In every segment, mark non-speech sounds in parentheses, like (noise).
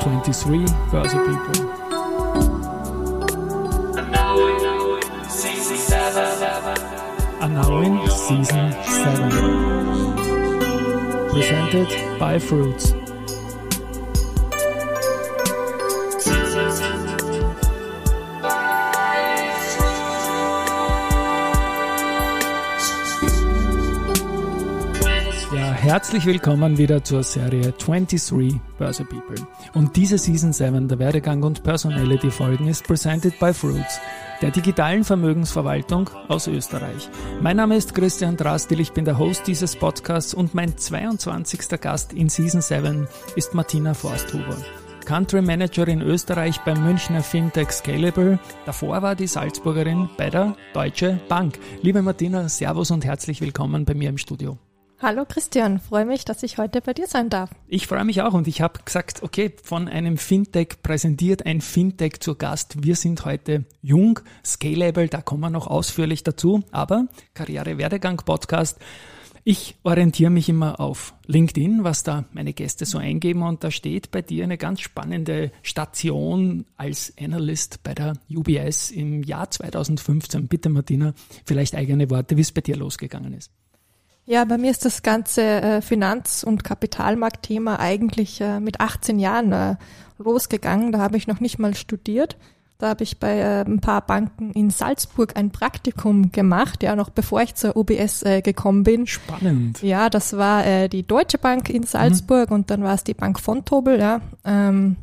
23 Börse People. in Season 7. Presented by Fruits. Herzlich willkommen wieder zur Serie 23 Börse People. Und diese Season 7 der Werdegang und Personality Folgen ist presented by Fruits, der digitalen Vermögensverwaltung aus Österreich. Mein Name ist Christian Drastil, ich bin der Host dieses Podcasts und mein 22. Gast in Season 7 ist Martina Forsthuber. Country Manager in Österreich beim Münchner Fintech Scalable. Davor war die Salzburgerin bei der Deutsche Bank. Liebe Martina, Servus und herzlich willkommen bei mir im Studio. Hallo Christian, freue mich, dass ich heute bei dir sein darf. Ich freue mich auch und ich habe gesagt, okay, von einem Fintech präsentiert ein Fintech zu Gast. Wir sind heute jung, scalable, da kommen wir noch ausführlich dazu, aber Karriere-Werdegang-Podcast. Ich orientiere mich immer auf LinkedIn, was da meine Gäste so eingeben und da steht bei dir eine ganz spannende Station als Analyst bei der UBS im Jahr 2015. Bitte Martina, vielleicht eigene Worte, wie es bei dir losgegangen ist. Ja, bei mir ist das ganze äh, Finanz- und Kapitalmarktthema eigentlich äh, mit 18 Jahren äh, losgegangen. Da habe ich noch nicht mal studiert. Da habe ich bei ein paar Banken in Salzburg ein Praktikum gemacht, ja, noch bevor ich zur UBS gekommen bin. Spannend. Ja, das war die Deutsche Bank in Salzburg mhm. und dann war es die Bank von Tobel, ja. Ähm,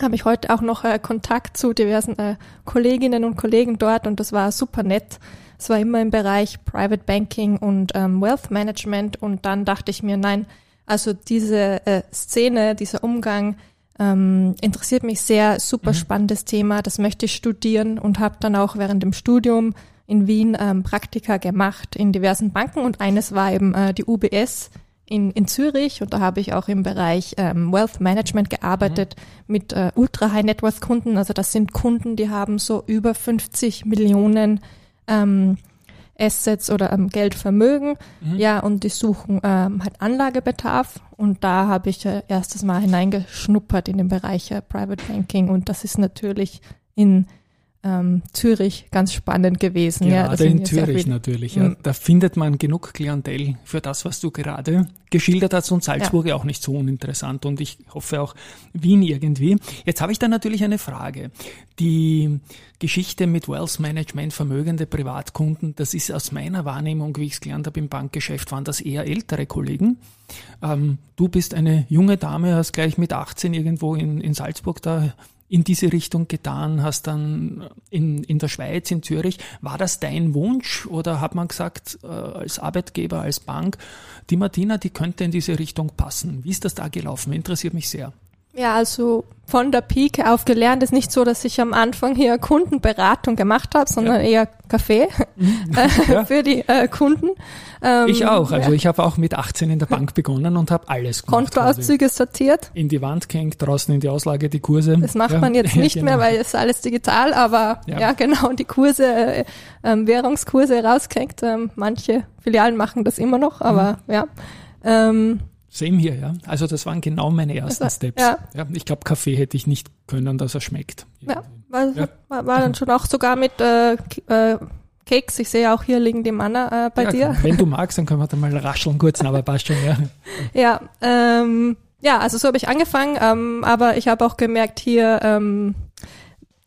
habe ich heute auch noch äh, Kontakt zu diversen äh, Kolleginnen und Kollegen dort und das war super nett. Es war immer im Bereich Private Banking und ähm, Wealth Management und dann dachte ich mir, nein, also diese äh, Szene, dieser Umgang ähm, interessiert mich sehr, super mhm. spannendes Thema, das möchte ich studieren und habe dann auch während dem Studium in Wien ähm, Praktika gemacht in diversen Banken und eines war eben äh, die UBS in, in Zürich und da habe ich auch im Bereich ähm, Wealth Management gearbeitet mhm. mit äh, Ultra High Net Worth Kunden. Also das sind Kunden, die haben so über 50 Millionen ähm, Assets oder ähm, Geldvermögen, mhm. ja, und die suchen ähm, halt Anlagebedarf. Und da habe ich äh, erstes Mal hineingeschnuppert in den Bereich äh, Private Banking und das ist natürlich in ähm, Zürich ganz spannend gewesen. Gerade ja, in Zürich natürlich. Ja. Da findet man genug Klientel für das, was du gerade geschildert hast und Salzburg ja. auch nicht so uninteressant und ich hoffe auch Wien irgendwie. Jetzt habe ich da natürlich eine Frage. Die Geschichte mit Wealth Management, vermögende Privatkunden, das ist aus meiner Wahrnehmung, wie ich es gelernt habe im Bankgeschäft, waren das eher ältere Kollegen. Ähm, du bist eine junge Dame, hast gleich mit 18 irgendwo in, in Salzburg da in diese Richtung getan, hast dann in, in der Schweiz, in Zürich. War das dein Wunsch oder hat man gesagt, äh, als Arbeitgeber, als Bank, die Martina, die könnte in diese Richtung passen? Wie ist das da gelaufen? Interessiert mich sehr. Ja, also von der Pike auf gelernt ist nicht so, dass ich am Anfang hier Kundenberatung gemacht habe, sondern ja. eher Kaffee (laughs) äh, ja. für die äh, Kunden. Ähm, ich auch. Also ja. ich habe auch mit 18 in der Bank begonnen und habe alles gemacht. Kontoauszüge sortiert. In die Wand gehängt, draußen in die Auslage die Kurse. Das macht man jetzt (laughs) nicht genau. mehr, weil es alles digital, aber ja, genau, die Kurse, äh, ähm, Währungskurse rausgehängt. Ähm, manche Filialen machen das immer noch, aber mhm. ja. Ähm, Same hier, ja. Also das waren genau meine ersten also, Steps. Ja. ja ich glaube, Kaffee hätte ich nicht können, dass er schmeckt. Ja, war, ja. war, war dann schon auch sogar mit äh, äh, Keks. Ich sehe auch hier liegen die Manner äh, bei ja, dir. Wenn du magst, dann können wir da mal rascheln kurz, aber passt schon, ja. (laughs) Ja, ähm, ja, also so habe ich angefangen, ähm, aber ich habe auch gemerkt hier, ähm,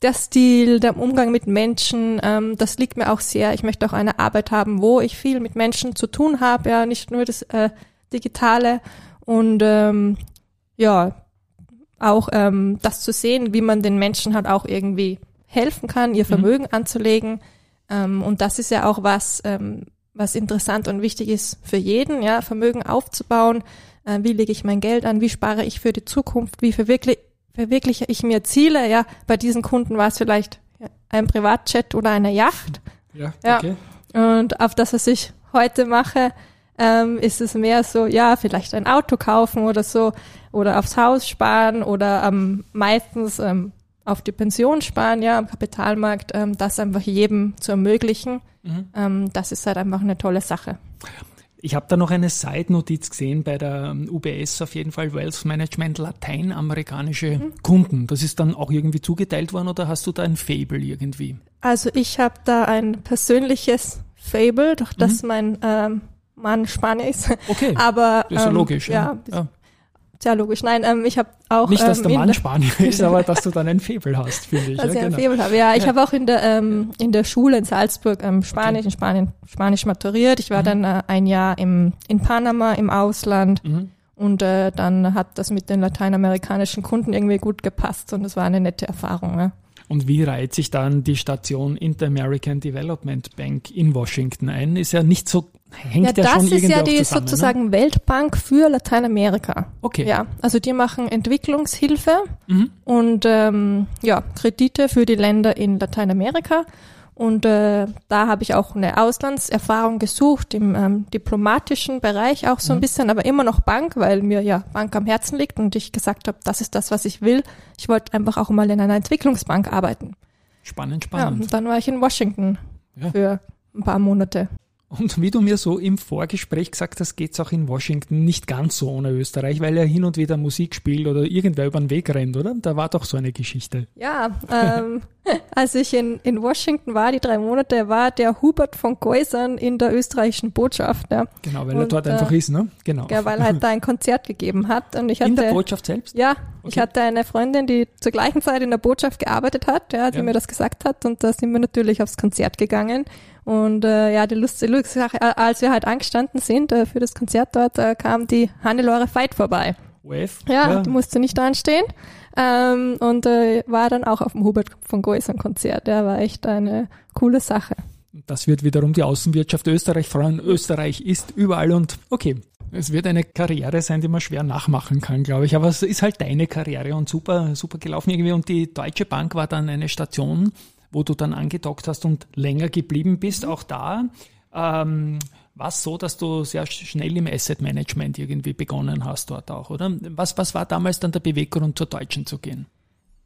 der Stil, der Umgang mit Menschen, ähm, das liegt mir auch sehr. Ich möchte auch eine Arbeit haben, wo ich viel mit Menschen zu tun habe, ja, nicht nur das äh, Digitale und ähm, ja, auch ähm, das zu sehen, wie man den Menschen halt auch irgendwie helfen kann, ihr mhm. Vermögen mhm. anzulegen. Ähm, und das ist ja auch was, ähm, was interessant und wichtig ist für jeden, ja, Vermögen aufzubauen. Äh, wie lege ich mein Geld an? Wie spare ich für die Zukunft? Wie verwirkliche, verwirkliche ich mir Ziele? Ja, bei diesen Kunden war es vielleicht ein Privatjet oder eine Yacht. Ja, okay. Ja. Und auf das, was ich heute mache, ähm, ist es mehr so, ja, vielleicht ein Auto kaufen oder so oder aufs Haus sparen oder ähm, meistens ähm, auf die Pension sparen, ja, am Kapitalmarkt, ähm, das einfach jedem zu ermöglichen. Mhm. Ähm, das ist halt einfach eine tolle Sache. Ich habe da noch eine Side-Notiz gesehen bei der ähm, UBS, auf jeden Fall Wealth Management, lateinamerikanische mhm. Kunden. Das ist dann auch irgendwie zugeteilt worden oder hast du da ein Fable irgendwie? Also ich habe da ein persönliches Fable, doch dass mhm. mein ähm, Mann Spanier ist. Okay. Aber das ist ja ähm, logisch. Ja, ja. Sehr logisch. Nein, ähm, ich habe auch. Nicht, dass ähm, der Mann Spanier ist, aber dass du dann ein Febel hast, finde ich. (laughs) Dass ja, ich genau. ein Febel habe. Ja, ich ja. habe auch in der ähm, in der Schule in Salzburg ähm, Spanisch, okay. in Spanien Spanisch maturiert. Ich war mhm. dann äh, ein Jahr im in Panama im Ausland. Mhm. Und äh, dann hat das mit den lateinamerikanischen Kunden irgendwie gut gepasst und es war eine nette Erfahrung. Ja. Und wie reiht sich dann die Station Inter-American Development Bank in Washington ein? Ist ja nicht so, hängt ja, ja Das ist ja die zusammen, ne? sozusagen ne? Weltbank für Lateinamerika. Okay. Ja, also die machen Entwicklungshilfe mhm. und ähm, ja, Kredite für die Länder in Lateinamerika. Und äh, da habe ich auch eine Auslandserfahrung gesucht im ähm, diplomatischen Bereich auch so ein mhm. bisschen, aber immer noch Bank, weil mir ja Bank am Herzen liegt und ich gesagt habe, das ist das, was ich will. Ich wollte einfach auch mal in einer Entwicklungsbank arbeiten. Spannend, spannend. Ja, und dann war ich in Washington ja. für ein paar Monate. Und wie du mir so im Vorgespräch gesagt hast, geht's auch in Washington nicht ganz so ohne Österreich, weil er hin und wieder Musik spielt oder irgendwer über den Weg rennt, oder? Da war doch so eine Geschichte. Ja, ähm, (laughs) als ich in, in Washington war, die drei Monate, war der Hubert von Geusern in der österreichischen Botschaft. Ja. Genau, weil und, er dort äh, einfach ist, ne? Genau. Ja, weil er halt da ein Konzert gegeben hat. Und ich hatte, in der Botschaft selbst? Ja, okay. ich hatte eine Freundin, die zur gleichen Zeit in der Botschaft gearbeitet hat, ja, die ja. mir das gesagt hat. Und da sind wir natürlich aufs Konzert gegangen. Und äh, ja, die lustige Sache, äh, als wir halt angestanden sind äh, für das Konzert dort, äh, kam die Hannelore Veit vorbei. Wave? Ja, ja, die musste nicht anstehen. Ähm, und äh, war dann auch auf dem Hubert von Goisern Konzert. Der war echt eine coole Sache. Das wird wiederum die Außenwirtschaft Österreich freuen. Österreich ist überall und okay. Es wird eine Karriere sein, die man schwer nachmachen kann, glaube ich. Aber es ist halt deine Karriere und super, super gelaufen irgendwie. Und die Deutsche Bank war dann eine Station, wo du dann angedockt hast und länger geblieben bist. Auch da ähm, war es so, dass du sehr schnell im Asset Management irgendwie begonnen hast dort auch, oder? Was, was war damals dann der Beweggrund, zur Deutschen zu gehen?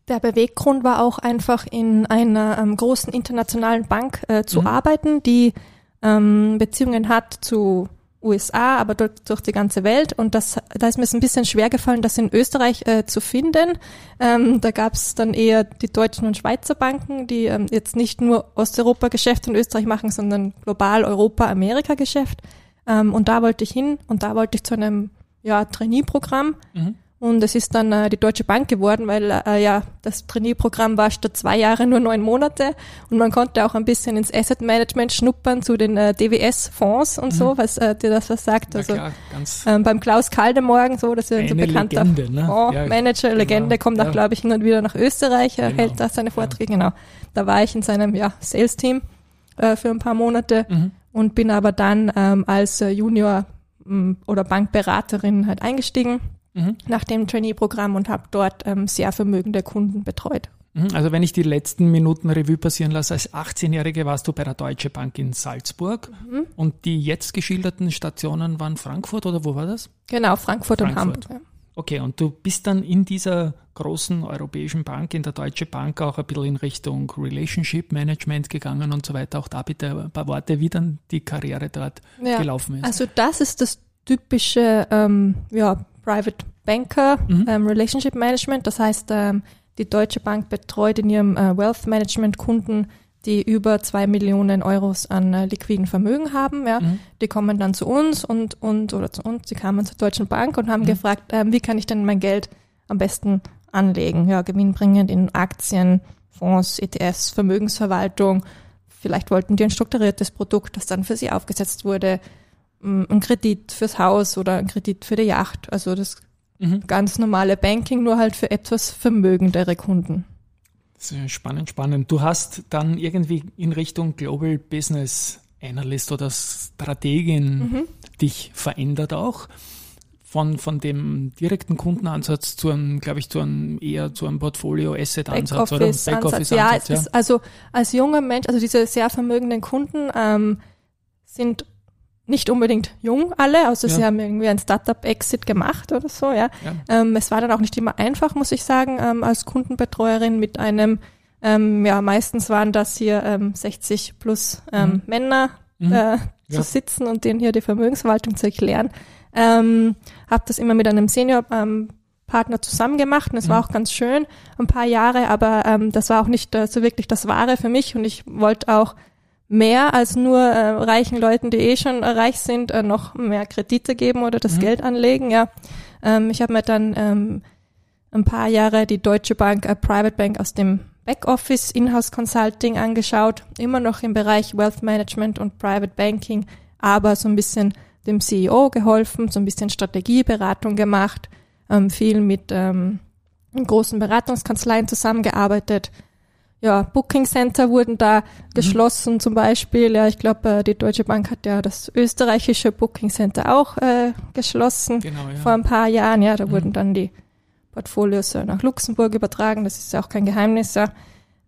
Der Beweggrund war auch einfach in einer ähm, großen internationalen Bank äh, zu mhm. arbeiten, die ähm, Beziehungen hat zu USA, aber durch, durch die ganze Welt. Und das, da ist mir es ein bisschen schwer gefallen, das in Österreich äh, zu finden. Ähm, da gab es dann eher die deutschen und Schweizer Banken, die ähm, jetzt nicht nur Osteuropa-Geschäft in Österreich machen, sondern global Europa-Amerika-Geschäft. Ähm, und da wollte ich hin und da wollte ich zu einem ja, Trainee-Programm. Mhm. Und es ist dann äh, die Deutsche Bank geworden, weil äh, ja das Trainee-Programm war statt zwei Jahre nur neun Monate und man konnte auch ein bisschen ins Asset Management schnuppern zu den äh, DWS-Fonds und mhm. so, was äh, dir das was sagt. Ja, also klar, ähm, beim Klaus Kaldemorgen so, das ist ein so bekannter Legende, ne? Fondsmanager, ja, Legende, genau. kommt auch, ja. glaube ich, hin und wieder nach Österreich, äh, genau. hält da seine Vorträge, genau. Da war ich in seinem ja, Sales-Team äh, für ein paar Monate mhm. und bin aber dann ähm, als äh, Junior mh, oder Bankberaterin halt eingestiegen mhm. nach dem Trainee-Programm und habe dort ähm, sehr vermögende Kunden betreut. Mhm. Also wenn ich die letzten Minuten Revue passieren lasse, als 18-Jährige warst du bei der Deutsche Bank in Salzburg mhm. und die jetzt geschilderten Stationen waren Frankfurt oder wo war das? Genau, Frankfurt, Frankfurt. und Hamburg. Ja. Okay, und du bist dann in dieser großen europäischen Bank, in der Deutsche Bank, auch ein bisschen in Richtung Relationship Management gegangen und so weiter. Auch da bitte ein paar Worte, wie dann die Karriere dort ja, gelaufen ist. Also das ist das typische ähm, ja, Private Banker, mhm. ähm, Relationship Management. Das heißt, ähm, die Deutsche Bank betreut in ihrem äh, Wealth Management Kunden, die über zwei Millionen Euros an äh, liquiden Vermögen haben. Ja. Mhm. Die kommen dann zu uns und, und oder zu uns, die kamen zur Deutschen Bank und haben mhm. gefragt, ähm, wie kann ich denn mein Geld am besten anlegen? Ja, gewinnbringend in Aktien, Fonds, ETFs, Vermögensverwaltung. Vielleicht wollten die ein strukturiertes Produkt, das dann für sie aufgesetzt wurde ein Kredit fürs Haus oder ein Kredit für die Yacht. Also das mhm. ganz normale Banking, nur halt für etwas vermögendere Kunden. Spannend, spannend. Du hast dann irgendwie in Richtung Global Business Analyst oder Strategin mhm. dich verändert auch. Von, von dem direkten Kundenansatz zu einem, glaube ich, zu einem eher zu einem Portfolio-Asset-Ansatz oder Backoffice-Ansatz. Ja, ja. Ist, also als junger Mensch, also diese sehr vermögenden Kunden ähm, sind nicht unbedingt jung alle, außer ja. sie haben irgendwie ein Startup-Exit gemacht oder so, ja. ja. Ähm, es war dann auch nicht immer einfach, muss ich sagen, ähm, als Kundenbetreuerin mit einem, ähm, ja, meistens waren das hier ähm, 60 plus ähm, mhm. Männer mhm. äh, zu ja. sitzen und denen hier die Vermögensverwaltung zu erklären. Ähm, habe das immer mit einem Senior ähm, Partner zusammen gemacht und es mhm. war auch ganz schön, ein paar Jahre, aber ähm, das war auch nicht äh, so wirklich das Wahre für mich und ich wollte auch mehr als nur äh, reichen Leuten, die eh schon reich sind, äh, noch mehr Kredite geben oder das mhm. Geld anlegen. Ja, ähm, ich habe mir dann ähm, ein paar Jahre die Deutsche Bank, äh, Private Bank aus dem Backoffice Inhouse Consulting angeschaut, immer noch im Bereich Wealth Management und Private Banking, aber so ein bisschen dem CEO geholfen, so ein bisschen Strategieberatung gemacht, ähm, viel mit ähm, großen Beratungskanzleien zusammengearbeitet, ja, Booking Center wurden da mhm. geschlossen zum Beispiel. Ja, ich glaube, äh, die Deutsche Bank hat ja das österreichische Booking Center auch äh, geschlossen genau, ja. vor ein paar Jahren. Ja, da mhm. wurden dann die Portfolios äh, nach Luxemburg übertragen. Das ist ja auch kein Geheimnis. Ja.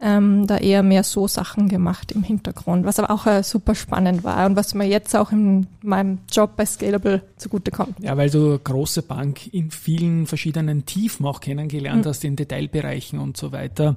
Ähm, da eher mehr so Sachen gemacht im Hintergrund, was aber auch äh, super spannend war und was mir jetzt auch in meinem Job bei Scalable zugutekommt. Ja, weil du große Bank in vielen verschiedenen Tiefen auch kennengelernt mhm. hast, in Detailbereichen und so weiter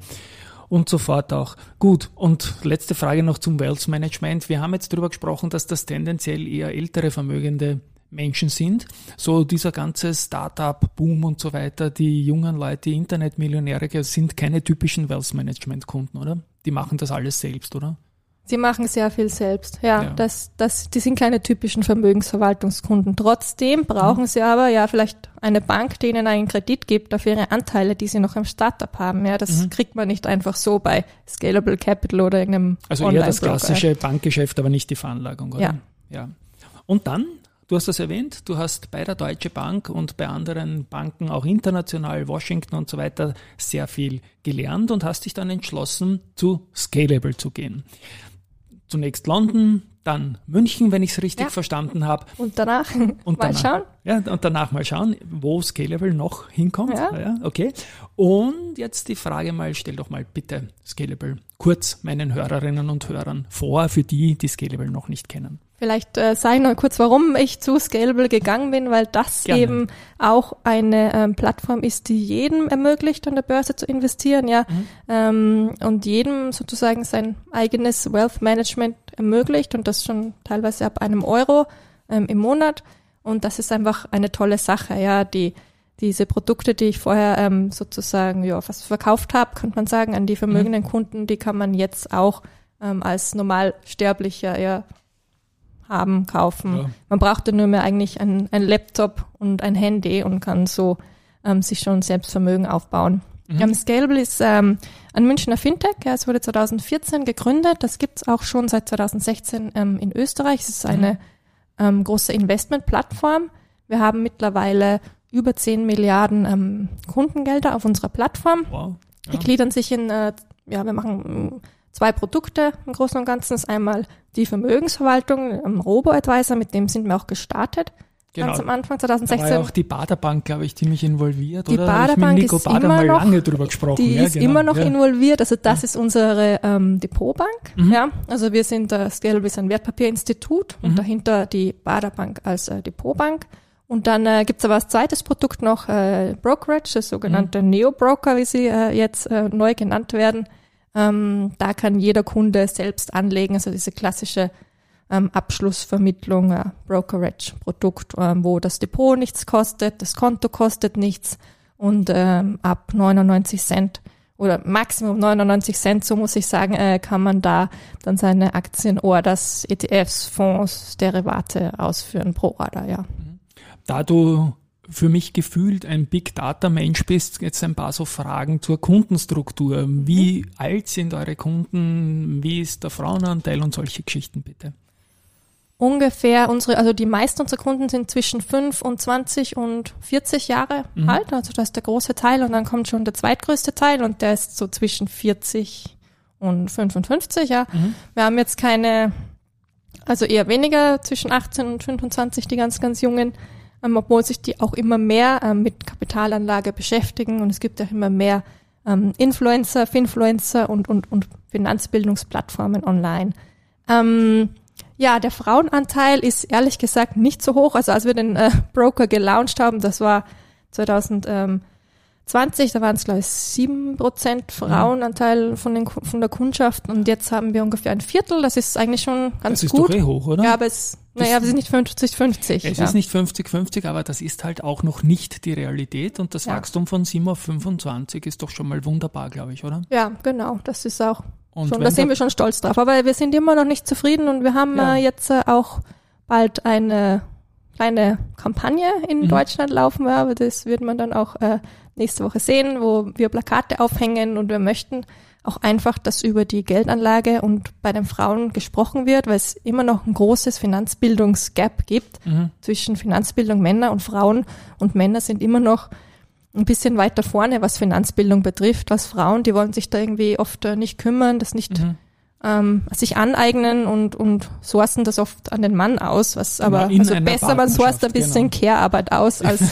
und so fort auch. Gut, und letzte Frage noch zum Wealth Management. Wir haben jetzt darüber gesprochen, dass das tendenziell eher ältere vermögende Menschen sind. So dieser ganze Startup-Boom und so weiter, die jungen Leute, Internetmillionäre sind keine typischen Wealth Management-Kunden, oder? Die machen das alles selbst, oder? Sie machen sehr viel selbst. Ja, ja, Das, das, die sind keine typischen Vermögensverwaltungskunden. Trotzdem brauchen mhm. sie aber ja vielleicht eine Bank, die ihnen einen Kredit gibt auf ihre Anteile, die sie noch im Startup haben. Ja, das mhm. kriegt man nicht einfach so bei Scalable Capital oder irgendeinem Also eher das klassische Bankgeschäft, aber nicht die Veranlagung, oder? Ja. ja. Und dann, du hast das erwähnt, du hast bei der Deutsche Bank und bei anderen Banken, auch international, Washington und so weiter, sehr viel gelernt und hast dich dann entschlossen, zu Scalable zu gehen zunächst London, dann München, wenn ich es richtig ja. verstanden habe. Und danach (laughs) und mal danach, schauen. Ja, und danach mal schauen, wo Scalable noch hinkommt. Ja. ja. okay. Und jetzt die Frage mal, stell doch mal bitte Scalable kurz meinen Hörerinnen und Hörern vor, für die, die Scalable noch nicht kennen. Vielleicht äh, sage ich noch kurz, warum ich zu Scalable gegangen bin, weil das Gerne. eben auch eine ähm, Plattform ist, die jedem ermöglicht, an der Börse zu investieren, ja, mhm. ähm, und jedem sozusagen sein eigenes Wealth Management ermöglicht und das schon teilweise ab einem Euro ähm, im Monat. Und das ist einfach eine tolle Sache, ja, die diese Produkte, die ich vorher ähm, sozusagen ja fast verkauft habe, könnte man sagen, an die vermögenden mhm. Kunden, die kann man jetzt auch ähm, als Normalsterblicher ja haben, kaufen. Ja. Man brauchte nur mehr eigentlich ein, ein Laptop und ein Handy und kann so ähm, sich schon selbst Vermögen aufbauen. Mhm. Ähm, Scalable ist ähm, ein Münchner Fintech. Ja, es wurde 2014 gegründet. Das gibt's auch schon seit 2016 ähm, in Österreich. Es ist eine mhm. ähm, große Investmentplattform. Wir haben mittlerweile über 10 Milliarden ähm, Kundengelder auf unserer Plattform. Wow. Ja. Die gliedern sich in, äh, ja, wir machen zwei Produkte im Großen und Ganzen. Das ist einmal die Vermögensverwaltung, ein Robo-Advisor, mit dem sind wir auch gestartet. Genau. Ganz am Anfang 2016. Da war ja auch die Baderbank, glaube ich, ziemlich involviert, die oder? Baderbank ist Bader immer noch, lange drüber gesprochen. Die ja, ist genau. immer noch ja. involviert. Also das ja. ist unsere ähm, Depotbank. Mhm. Ja, also wir sind äh, Scalable ist ein Wertpapierinstitut mhm. und dahinter die Baderbank als äh, Depotbank. Und dann äh, gibt es aber als zweites Produkt noch äh, Brokerage, das sogenannte mhm. Neo-Broker, wie sie äh, jetzt äh, neu genannt werden. Ähm, da kann jeder Kunde selbst anlegen, also diese klassische ähm, Abschlussvermittlung, äh, Brokerage-Produkt, äh, wo das Depot nichts kostet, das Konto kostet nichts und ähm, ab 99 Cent oder Maximum 99 Cent, so muss ich sagen, äh, kann man da dann seine Aktien, Orders, ETFs, Fonds, Derivate ausführen pro Order, ja. Da du für mich gefühlt ein Big Data Mensch bist, jetzt ein paar so Fragen zur Kundenstruktur. Wie mhm. alt sind eure Kunden? Wie ist der Frauenanteil und solche Geschichten bitte? Ungefähr unsere, also die meisten unserer Kunden sind zwischen 25 und 40 Jahre mhm. alt, also das ist der große Teil und dann kommt schon der zweitgrößte Teil und der ist so zwischen 40 und 55, ja. Mhm. Wir haben jetzt keine, also eher weniger zwischen 18 und 25, die ganz, ganz jungen ähm, obwohl sich die auch immer mehr ähm, mit Kapitalanlage beschäftigen und es gibt auch immer mehr ähm, Influencer, Finfluencer und, und, und Finanzbildungsplattformen online. Ähm, ja, der Frauenanteil ist ehrlich gesagt nicht so hoch. Also als wir den äh, Broker gelauncht haben, das war 2013, 20, da waren es glaube ich sieben Prozent Frauenanteil von, den, von der Kundschaft und jetzt haben wir ungefähr ein Viertel. Das ist eigentlich schon ganz das ist gut. Doch eh hoch, oder? Ja, aber es, naja, wir sind nicht 50-50. Es ja. ist nicht 50-50, aber das ist halt auch noch nicht die Realität und das Ja. Wachstum von 7 auf 25 ist doch schon mal wunderbar, glaube ich, oder? Ja, genau. Das ist auch Und schon, da sind wir schon stolz drauf. Aber wir sind immer noch nicht zufrieden und wir haben Ja. äh, jetzt äh, auch bald eine kleine Kampagne in Mhm. Deutschland laufen. Ja, aber das wird man dann auch äh, nächste Woche sehen, wo wir Plakate aufhängen und wir möchten auch einfach, dass über die Geldanlage und bei den Frauen gesprochen wird, weil es immer noch ein großes Finanzbildungsgap gibt Mhm. zwischen Finanzbildung Männer und Frauen und Männer sind immer noch ein bisschen weiter vorne, was Finanzbildung betrifft, als Frauen, die wollen sich da irgendwie oft äh, nicht kümmern, das nicht Mhm. Ähm, sich aneignen und, und sourcen das oft an den Mann aus, was aber in also besser, man sourced ein bisschen Care-Arbeit aus (laughs) als,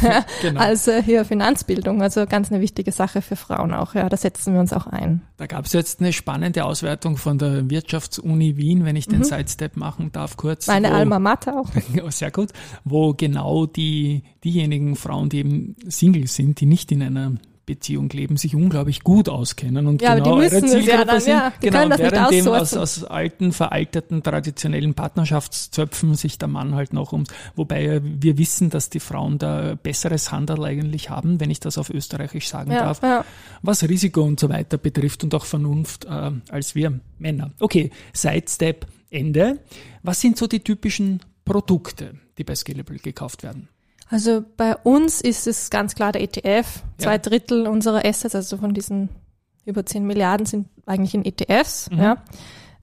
Genau. (laughs) als äh, hier Finanzbildung. Also ganz eine wichtige Sache für Frauen auch, ja, da setzen wir uns auch ein. Da gab es jetzt eine spannende Auswertung von der Wirtschaftsuni Wien, wenn ich den Sidestep machen darf, kurz. Mhm. Meine wo- Alma Mater auch. Ja, (laughs) sehr gut, wo genau die, diejenigen Frauen, die eben Single sind, die nicht in einer Beziehung leben, sich unglaublich gut auskennen und Ja, aber genau die müssen ja Zielgruppe dann, sind. ja. Die genau, das nicht während dem aus, aus alten, veralteten, traditionellen Partnerschaftszöpfen sich der Mann halt noch ums, wobei wir wissen, dass die Frauen da besseres Handel eigentlich haben, wenn ich das auf österreichisch sagen Ja, darf ja. was Risiko und so weiter betrifft und auch Vernunft äh, als wir Männer. Okay, Sidestep Ende. Was sind so die typischen Produkte, die bei Scalable gekauft werden? Also bei uns ist es ganz klar der ETF. Zwei Ja. Drittel unserer Assets, also von diesen über 10 Milliarden, sind eigentlich in ETFs. Mhm. Ja.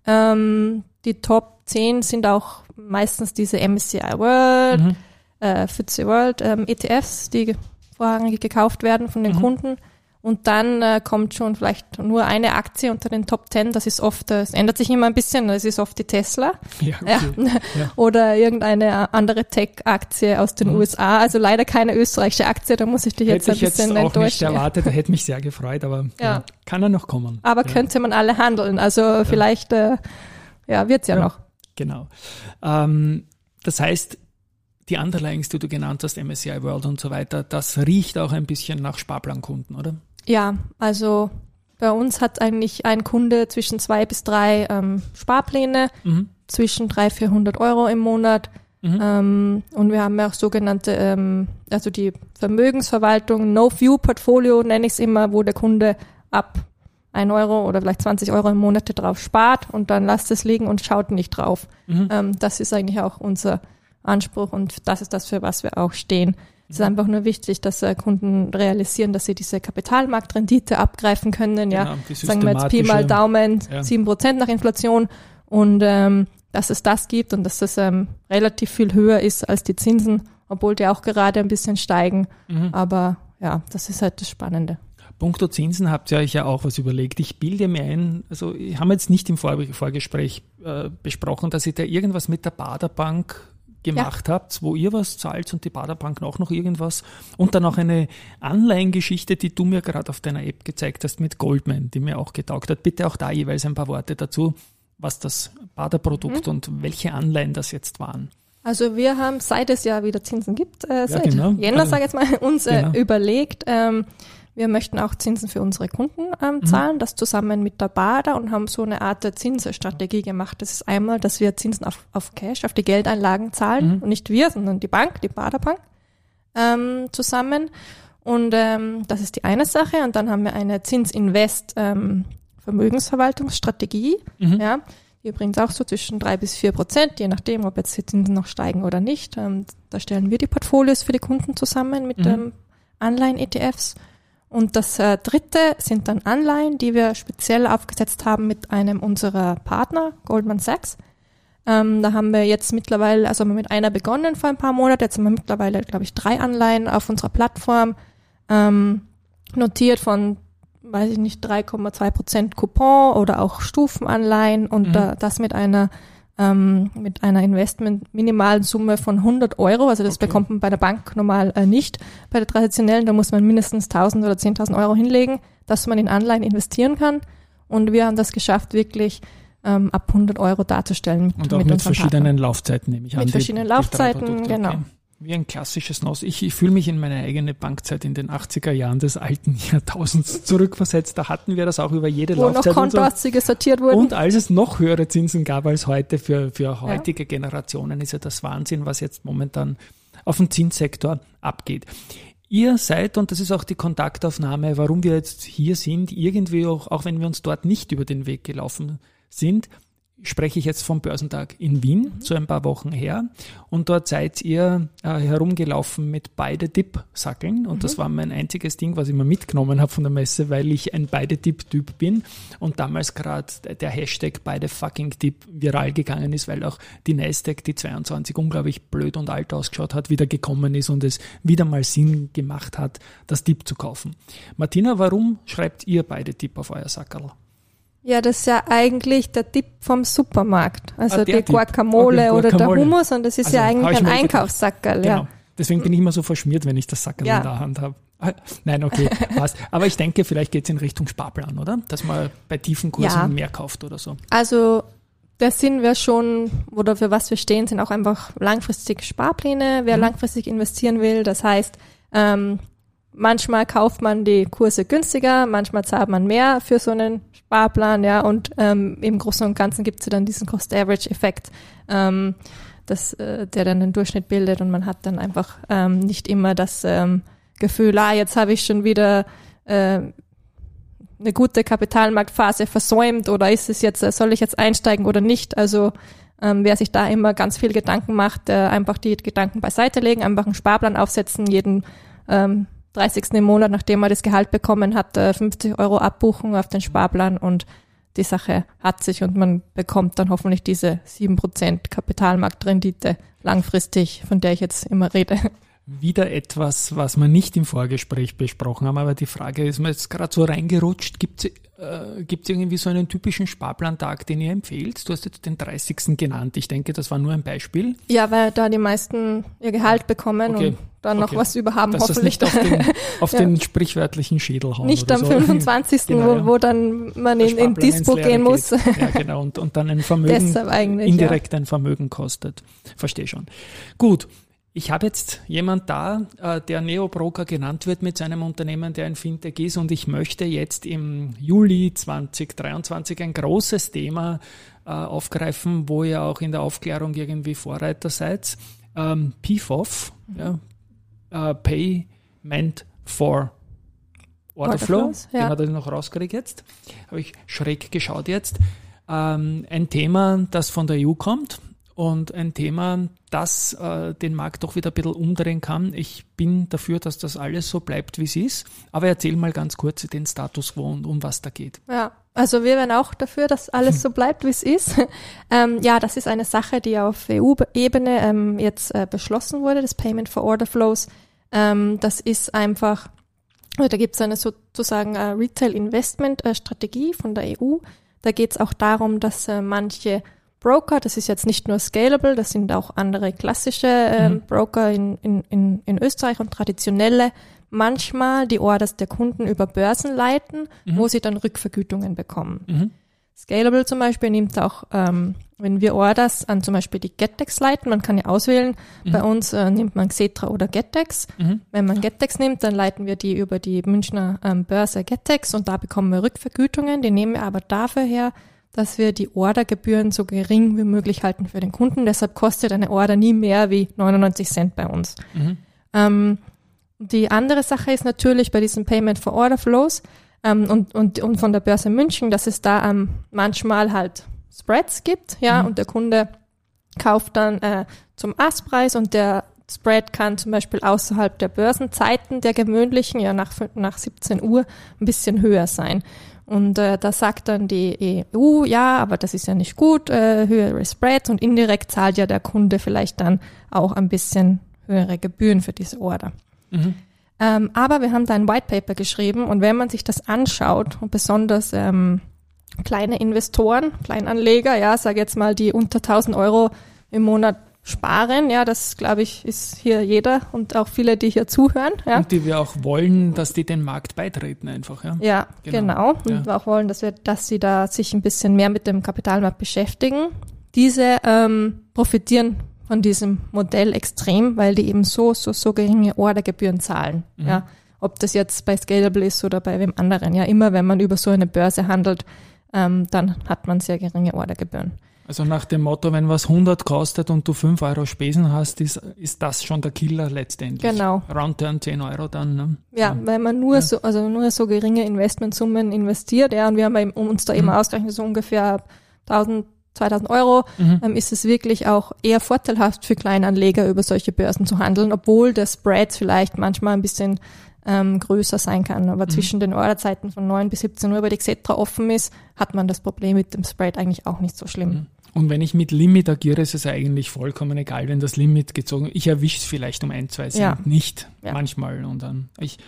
Ähm, die Top 10 sind auch meistens diese MSCI World, Mhm. äh, FTSE World ähm, ETFs, die vorrangig gekauft werden von den Mhm. Kunden. Und dann äh, kommt schon vielleicht nur eine Aktie unter den Top 10. Das ist oft, äh, es ändert sich immer ein bisschen, das ist oft die Tesla. Ja, (laughs) Ja. Ja. Oder irgendeine andere Tech-Aktie aus den Mhm. USA. Also leider keine österreichische Aktie, da muss ich dich jetzt Hätte ein ich jetzt bisschen auch nicht erwartet, da hätte mich sehr gefreut, aber ja. Ja. kann er noch kommen. Aber könnte man alle handeln. Also vielleicht äh, ja, wird's ja, Ja. noch. Genau. Ähm, das heißt, die Underlyings, die du genannt hast, MSCI World und so weiter, das riecht auch ein bisschen nach Sparplankunden, oder? Ja, also bei uns hat eigentlich ein Kunde zwischen zwei bis drei ähm, Sparpläne, Mhm. zwischen 300, 400 Euro im Monat. Mhm. Ähm, und wir haben ja auch sogenannte, ähm, also die Vermögensverwaltung, No-View-Portfolio nenne ich es immer, wo der Kunde ab 1 Euro oder vielleicht 20 Euro im Monat drauf spart und dann lasst es liegen und schaut nicht drauf. Mhm. Ähm, das ist eigentlich auch unser Anspruch und das ist das, für was wir auch stehen. Es ist einfach nur wichtig, dass äh, Kunden realisieren, dass sie diese Kapitalmarktrendite abgreifen können. Ja, Genau, die sagen wir jetzt Pi mal Daumen, Ja. sieben Prozent nach Inflation und ähm, dass es das gibt und dass das ähm, relativ viel höher ist als die Zinsen, obwohl die auch gerade ein bisschen steigen. Mhm. Aber ja, das ist halt das Spannende. Punkto Zinsen habt ihr euch ja auch was überlegt. Ich bilde mir ein, also wir haben jetzt nicht im Vor Vorgespräch äh, besprochen, dass ihr da irgendwas mit der Baderbank gemacht habt, wo ihr was zahlt und die Baderbank auch noch irgendwas. Und dann auch eine Anleihengeschichte, die du mir gerade auf deiner App gezeigt hast mit Goldman, die mir auch getaugt hat. Bitte auch da jeweils ein paar Worte dazu, was das Baderprodukt Mhm. und welche Anleihen das jetzt waren. Also wir haben, seit es ja wieder Zinsen gibt, äh, seit genau. Jänner, Also, sage ich jetzt mal, uns äh, genau. überlegt, ähm, wir möchten auch Zinsen für unsere Kunden ähm, Mhm. zahlen, das zusammen mit der Bader und haben so eine Art der Zinsstrategie gemacht. Das ist einmal, dass wir Zinsen auf, auf Cash, auf die Geldeinlagen zahlen Mhm. und nicht wir, sondern die Bank, die Baderbank ähm, zusammen. Und ähm, das ist die eine Sache. Und dann haben wir eine Zinsinvest ähm, Vermögensverwaltungsstrategie. Mhm. Ja, die übrigens auch so zwischen drei bis vier Prozent, je nachdem, ob jetzt die Zinsen noch steigen oder nicht. Ähm, da stellen wir die Portfolios für die Kunden zusammen mit Mhm. ähm, Anleihen-ETFs. Und das äh, dritte sind dann Anleihen, die wir speziell aufgesetzt haben mit einem unserer Partner, Goldman Sachs. Ähm, da haben wir jetzt mittlerweile, also haben wir mit einer begonnen vor ein paar Monaten, jetzt haben wir mittlerweile, glaube ich, drei Anleihen auf unserer Plattform ähm, notiert von, weiß ich nicht, 3,2 Prozent Coupon oder auch Stufenanleihen und Mhm. äh, das mit einer ähm, mit einer Investment-minimalen Summe von 100 Euro. Also das Okay. bekommt man bei der Bank normal äh, nicht. Bei der traditionellen, da muss man mindestens 1000 oder 10.000 Euro hinlegen, dass man in Anleihen investieren kann. Und wir haben das geschafft, wirklich ähm, ab 100 Euro darzustellen. Mit, Und auch mit mit verschiedenen Partnern. Laufzeiten, nehme ich an. Mit die- verschiedenen die Laufzeiten, Produkte, genau. Wie ein klassisches NOS. Ich, ich fühle mich in meine eigene Bankzeit in den 80er Jahren des alten (laughs) Jahrtausends zurückversetzt. Da hatten wir das auch über jede Wo Laufzeit. Wo noch Kontoauszüge so. sortiert wurden. Und als es noch höhere Zinsen gab als heute für, für heutige ja. Generationen, ist ja das Wahnsinn, was jetzt momentan auf dem Zinssektor abgeht. Ihr seid, und das ist auch die Kontaktaufnahme, warum wir jetzt hier sind, irgendwie auch, auch wenn wir uns dort nicht über den Weg gelaufen sind, spreche ich jetzt vom Börsentag in Wien, mhm. so ein paar Wochen her. Und dort seid ihr äh, herumgelaufen mit beide Dip-Sackeln. Und mhm. das war mein einziges Ding, was ich mir mitgenommen habe von der Messe, weil ich ein beide Dip-Typ bin. Und damals gerade der Hashtag beide fucking Dip viral gegangen ist, weil auch die Nasdaq, die 22 unglaublich blöd und alt ausgeschaut hat, wieder gekommen ist und es wieder mal Sinn gemacht hat, das Dip zu kaufen. Martina, warum schreibt ihr beide Dip auf euer Sackerl? Ja, das ist ja eigentlich der Tipp vom Supermarkt. Also ah, die Guacamole, okay, oder der Hummus und das ist also, ja eigentlich ein Einkaufssackerl. Genau. Ja. Deswegen bin ich immer so verschmiert, wenn ich das Sackerl ja. in der Hand habe. Ah, (laughs) nein, okay, passt. Aber ich denke, vielleicht geht es in Richtung Sparplan, oder? Dass man bei tiefen Kursen ja. mehr kauft oder so. Also da sind wir schon, oder für was wir stehen, sind auch einfach langfristige Sparpläne. Wer mhm. langfristig investieren will, das heißt, ähm, manchmal kauft man die Kurse günstiger, manchmal zahlt man mehr für so einen Sparplan, ja, und ähm, im Großen und Ganzen gibt es ja dann diesen Cost-Average-Effekt, ähm, das, äh, der dann den Durchschnitt bildet und man hat dann einfach ähm, nicht immer das ähm, Gefühl, ah, jetzt habe ich schon wieder äh, eine gute Kapitalmarktphase versäumt oder ist es jetzt, soll ich jetzt einsteigen oder nicht? Also ähm, wer sich da immer ganz viel Gedanken macht, äh, einfach die Gedanken beiseite legen, einfach einen Sparplan aufsetzen, jeden ähm, 30. im Monat, nachdem er das Gehalt bekommen hat, 50 Euro Abbuchung auf den Sparplan und die Sache hat sich und man bekommt dann hoffentlich diese 7% Kapitalmarktrendite langfristig, von der ich jetzt immer rede. Wieder etwas, was wir nicht im Vorgespräch besprochen haben, aber die Frage ist mir jetzt gerade so reingerutscht. Gibt es äh, irgendwie so einen typischen Sparplantag, den ihr empfehlt? Du hast jetzt den 30. genannt. Ich denke, das war nur ein Beispiel. Ja, weil da die meisten ihr Gehalt bekommen okay. und dann okay. noch was überhaben, Dass hoffentlich. Das nicht auf den, (laughs) auf ja. den sprichwörtlichen Schädel hauen. Nicht am so. 25. (laughs) genau, wo, wo dann man in, in Dispo gehen muss. Ja, genau, und, und dann ein Vermögen, indirekt ja. ein Vermögen kostet. Verstehe schon. Gut. Ich habe jetzt jemand da, äh, der Neobroker genannt wird mit seinem Unternehmen, der ein Fintech ist und ich möchte jetzt im Juli 2023 ein großes Thema äh, aufgreifen, wo ihr auch in der Aufklärung irgendwie Vorreiter seid. Ähm, PFOF, ja, äh, Payment for Orderflow, ja. den hat er noch rauskriegt jetzt. Habe ich schräg geschaut jetzt. Ähm, ein Thema, das von der EU kommt und ein Thema, das äh, den Markt doch wieder ein bisschen umdrehen kann. Ich bin dafür, dass das alles so bleibt, wie es ist. Aber erzähl mal ganz kurz den Status quo und um was da geht. Ja, also wir wären auch dafür, dass alles so bleibt, wie es ist. (laughs) ähm, ja, das ist eine Sache, die auf EU-Ebene ähm, jetzt äh, beschlossen wurde, das Payment for Order Flows. Ähm, das ist einfach, da gibt es eine sozusagen äh, Retail-Investment-Strategie von der EU. Da geht es auch darum, dass äh, manche Broker, das ist jetzt nicht nur Scalable, das sind auch andere klassische äh, mhm. Broker in, in, in, in Österreich und traditionelle, manchmal die Orders der Kunden über Börsen leiten, mhm. wo sie dann Rückvergütungen bekommen. Mhm. Scalable zum Beispiel nimmt auch, ähm, wenn wir Orders an zum Beispiel die Gettex leiten, man kann ja auswählen, mhm. bei uns äh, nimmt man Xetra oder Gettex. Mhm. Wenn man Gettex nimmt, dann leiten wir die über die Münchner ähm, Börse Gettex und da bekommen wir Rückvergütungen, die nehmen wir aber dafür her, dass wir die Ordergebühren so gering wie möglich halten für den Kunden. Deshalb kostet eine Order nie mehr wie 99 Cent bei uns. Mhm. Ähm, die andere Sache ist natürlich bei diesen Payment for Order Flows ähm, und, und, und von der Börse München, dass es da ähm, manchmal halt Spreads gibt, ja, mhm. und der Kunde kauft dann äh, zum Astpreis und der Spread kann zum Beispiel außerhalb der Börsenzeiten der gewöhnlichen, ja nach, nach 17 Uhr, ein bisschen höher sein. Und äh, da sagt dann die EU, ja, aber das ist ja nicht gut, äh, höhere Spreads und indirekt zahlt ja der Kunde vielleicht dann auch ein bisschen höhere Gebühren für diese Order. Mhm. Ähm, aber wir haben da ein White Paper geschrieben und wenn man sich das anschaut und besonders ähm, kleine Investoren, Kleinanleger, ja, sag jetzt mal, die unter 1000 Euro im Monat sparen. Ja, das glaube ich ist hier jeder und auch viele, die hier zuhören. Ja. Und die wir auch wollen, dass die den Markt beitreten einfach. Ja, ja genau. genau. Und ja. wir auch wollen, dass wir, dass sie da sich ein bisschen mehr mit dem Kapitalmarkt beschäftigen. Diese ähm, profitieren von diesem Modell extrem, weil die eben so, so, so geringe Ordergebühren zahlen. Mhm. Ja. Ob das jetzt bei Scalable ist oder bei wem anderen. Ja, immer wenn man über so eine Börse handelt, ähm, dann hat man sehr geringe Ordergebühren. Also nach dem Motto, wenn was 100 kostet und du 5 Euro Spesen hast, ist, ist das schon der Killer letztendlich. Genau. Roundturn 10 Euro dann. Ne? Ja, ja, weil man nur ja. so, also nur so geringe Investmentsummen investiert, ja, und wir haben uns da eben mhm. ausgerechnet, so ungefähr 1000 2000 Euro, mhm. ähm, ist es wirklich auch eher vorteilhaft für Kleinanleger über solche Börsen zu handeln, obwohl der Spread vielleicht manchmal ein bisschen ähm, größer sein kann. Aber mhm. zwischen den Orderzeiten von 9 bis 17 Uhr, weil die Xetra offen ist, hat man das Problem mit dem Spread eigentlich auch nicht so schlimm. Mhm. Und wenn ich mit Limit agiere, ist es eigentlich vollkommen egal, wenn das Limit gezogen Ich erwische es vielleicht um ein, zwei Cent ja. nicht, ja. manchmal. Und dann, ich,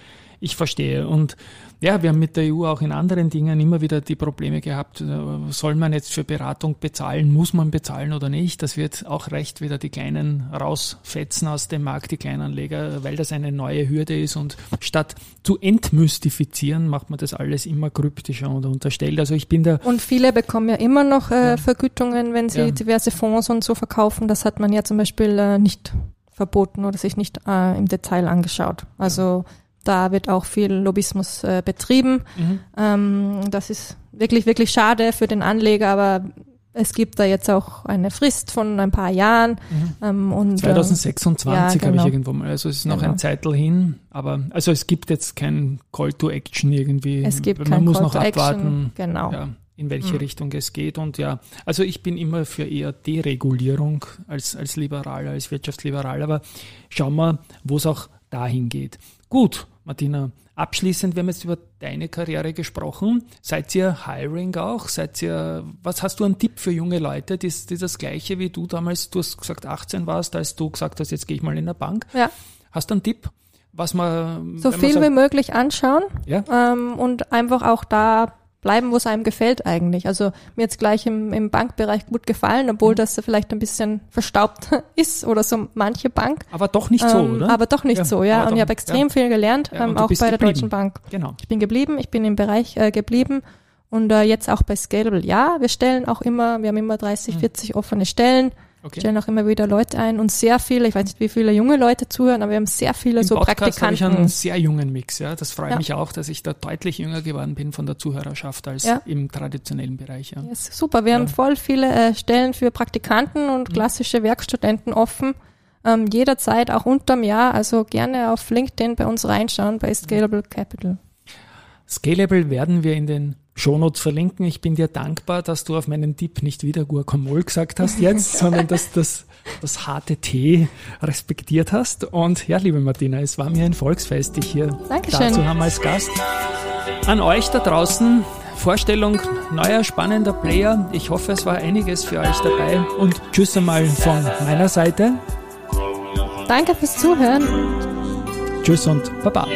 ich verstehe. Und ja, wir haben mit der EU auch in anderen Dingen immer wieder die Probleme gehabt, äh, soll man jetzt für Beratung bezahlen, muss man bezahlen oder nicht? Das wird auch recht wieder die Kleinen rausfetzen aus dem Markt, die Kleinanleger, weil das eine neue Hürde ist und statt zu entmystifizieren, macht man das alles immer kryptischer und unterstellt. Also ich bin da. Und viele bekommen ja immer noch äh, ja. Vergütungen, wenn sie ja. diverse Fonds und so verkaufen. Das hat man ja zum Beispiel äh, nicht verboten oder sich nicht äh, im Detail angeschaut. Also da wird auch viel Lobbyismus äh, betrieben. Mhm. Ähm, das ist wirklich, wirklich schade für den Anleger, aber es gibt da jetzt auch eine Frist von ein paar Jahren. Mhm. Ähm, und, 2026 äh, ja, genau. habe ich irgendwo mal. Also es ist noch genau. ein Zeitl hin, aber also es gibt jetzt kein Call to Action irgendwie. Es gibt Man kein muss Call noch to abwarten, genau. Ja, in welche mhm. Richtung es geht. Und ja, also ich bin immer für eher Deregulierung als, als Liberaler, als Wirtschaftsliberal, aber schauen wir, wo es auch dahin geht. Gut, Martina, abschließend, wir haben jetzt über deine Karriere gesprochen. Seid ihr Hiring auch? Seid ihr, was hast du einen Tipp für junge Leute? Die, die das gleiche wie du damals, du hast gesagt 18 warst, als du gesagt hast, jetzt gehe ich mal in der Bank. Ja. Hast du einen Tipp? Was man, so viel sagt, wie möglich anschauen ja? ähm, und einfach auch da bleiben, wo es einem gefällt eigentlich. Also mir jetzt gleich im, im Bankbereich gut gefallen, obwohl mhm. das vielleicht ein bisschen verstaubt (laughs) ist oder so manche Bank. Aber doch nicht so, ähm, oder? Aber doch nicht ja, so, ja. Und ich habe extrem ja. viel gelernt, ja, ähm, auch bei geblieben. der Deutschen Bank. Genau. Ich bin geblieben, ich bin im Bereich äh, geblieben und äh, jetzt auch bei Scalable. Ja, wir stellen auch immer, wir haben immer 30, mhm. 40 offene Stellen. Okay. Stellen auch immer wieder Leute ein und sehr viele, ich weiß nicht, wie viele junge Leute zuhören, aber wir haben sehr viele Im so Podcast Praktikanten. Habe ich einen sehr jungen Mix, ja. Das freut ja. mich auch, dass ich da deutlich jünger geworden bin von der Zuhörerschaft als ja. im traditionellen Bereich. Ja. ja super, wir haben voll viele äh, Stellen für Praktikanten und mhm. klassische Werkstudenten offen. Ähm, jederzeit auch unterm Jahr, also gerne auf LinkedIn bei uns reinschauen bei Scalable Capital. Scalable werden wir in den Shownotes verlinken. Ich bin dir dankbar, dass du auf meinen Tipp nicht wieder Guacamole gesagt hast jetzt, (laughs) sondern dass das, das harte Tee respektiert hast. Und ja, liebe Martina, es war mir ein Volksfest, dich hier Dankeschön. dazu haben als Gast. An euch da draußen, Vorstellung neuer spannender Player. Ich hoffe, es war einiges für euch dabei und tschüss einmal von meiner Seite. Danke fürs Zuhören. Tschüss und Baba.